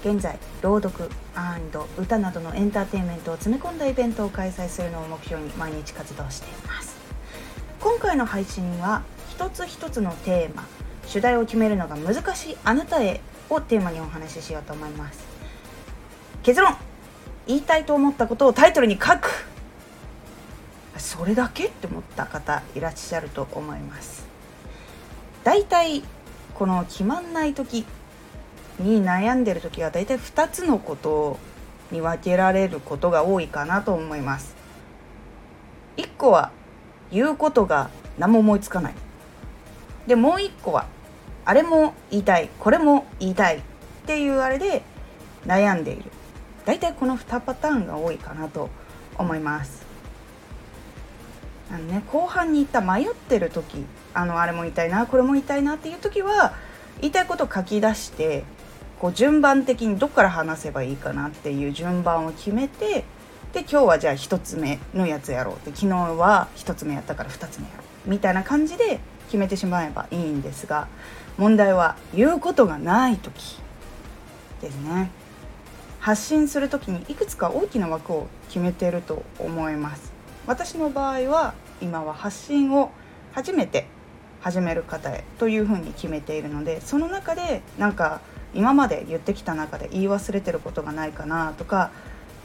現在朗読歌などのエンターテインメントを詰め込んだイベントを開催するのを目標に毎日活動しています。今回の配信は一つ一つのテーマ主題を決めるのが難しいあなたへをテーマにお話ししようと思います。結論言いたいと思ったことをタイトルに書く。それだけって思った方いらっしゃると思います。だいたいこの決まんない時に悩んでる時はだいたい2つのことに分けられることが多いかなと思います。1個は言うことが何も思いつかない。でもう一個はあれも言いたいこれも言いたいっていうあれで悩んでいる。大体この2パターンが多いかなと思います。あのね後半に言った迷ってる時あのあれも言いたいなこれも言いたいなっていう時は言いたいことを書き出してこう順番的にどっから話せばいいかなっていう順番を決めてで今日はじゃあ1つ目のやつやろうって昨日は1つ目やったから2つ目やろうみたいな感じで決めてしまえばいいんですが問題は言うことがない時ですね。発信する時にいくつか大きな枠を決めてると思います。私の場合は今は発信を初めて始める方へというふうに決めているのでその中でなんか今まで言ってきた中で言い忘れてることがないかなとか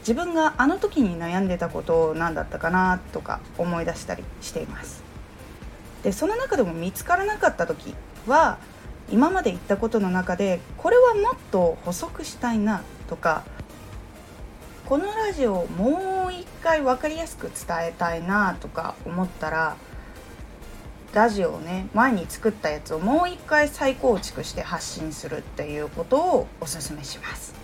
自分があの時に悩んでたこと何だったかなとか思い出したりしています。でその中でも見つからなかった時は今まで言ったことの中でこれはもっと補足したいなとかこのラジオをもう一回分かりやすく伝えたいなとか思ったらラジオをね前に作ったやつをもう一回再構築して発信するっていうことをおすすめします。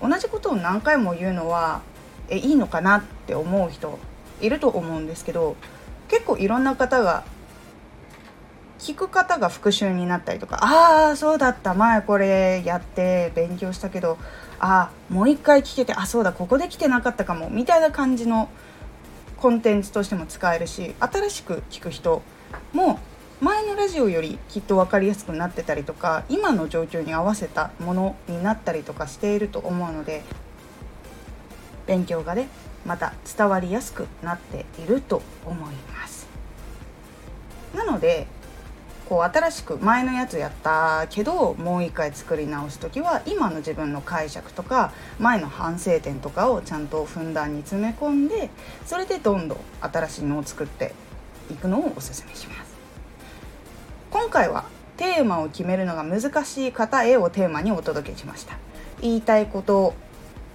同じことを何回も言うのはえいいのかなって思う人いると思うんですけど結構いろんな方が聞く方が復習になったりとかああそうだった前これやって勉強したけどああもう一回聞けてあそうだここで来てなかったかもみたいな感じのコンテンツとしても使えるし新しく聞く人も前のラジオよりきっと分かりやすくなってたりとか今の状況に合わせたものになったりとかしていると思うので勉強がねまた伝わりやすくなっていると思います。なのでこう新しく前のやつやったけどもう一回作り直す時は今の自分の解釈とか前の反省点とかをちゃんとふんだんに詰め込んでそれでどんどん新しいのを作っていくのをおすすめします。今回はテーマを決めるのが難しい方へをテーマにお届けしました。言いたいこと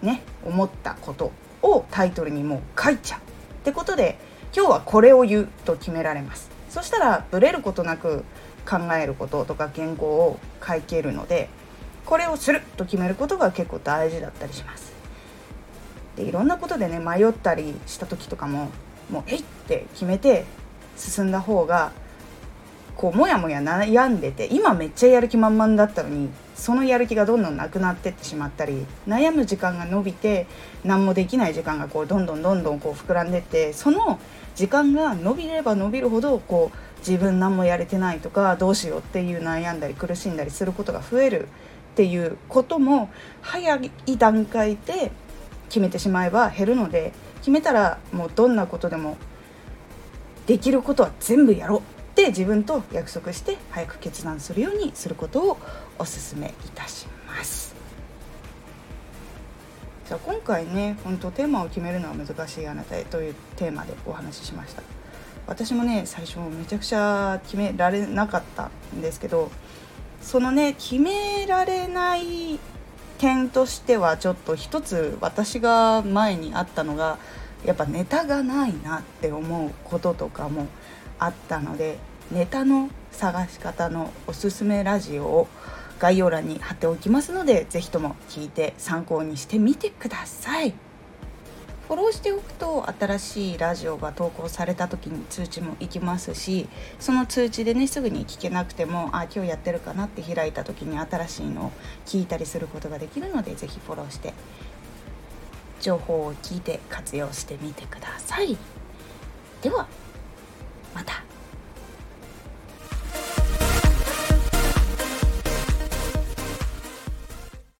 ね思ったことをタイトルにもう書いちゃう。ってことで今日はこれを言うと決められます。そしたらブレることなく考えることとか原稿を書けるのでこれをすると決めることが結構大事だったりします。でいろんなことでね迷ったりした時とかももうえいって決めて進んだ方がこうモヤモヤ悩んでて今めっちゃやる気満々だったのにそのやる気がどんどんなくなってってしまったり悩む時間が伸びて何もできない時間がこうどんどんどんどんこう膨らんでってその時間が伸びれば伸びるほどこう自分何もやれてないとかどうしようっていう悩んだり苦しんだりすることが増えるっていうことも早い段階で決めてしまえば減るので決めたらもうどんなことでもできることは全部やろう。って自分と約束して早く決断するようにすることをお勧めいたします。じゃあ今回ね本当テーマを決めるのは難しいあなたへというテーマでお話ししました。私もね最初めちゃくちゃ決められなかったんですけどそのね決められない点としてはちょっと一つ私が前にあったのがやっぱネタがないなって思うこととかもあったのでネタの探し方のおすすめラジオを概要欄に貼っておきますので是非とも聞いて参考にしてみてくださいフォローしておくと新しいラジオが投稿された時に通知も行きますしその通知でねすぐに聞けなくてもあ今日やってるかなって開いた時に新しいのを聞いたりすることができるので是非フォローして情報を聞いて活用してみてください。では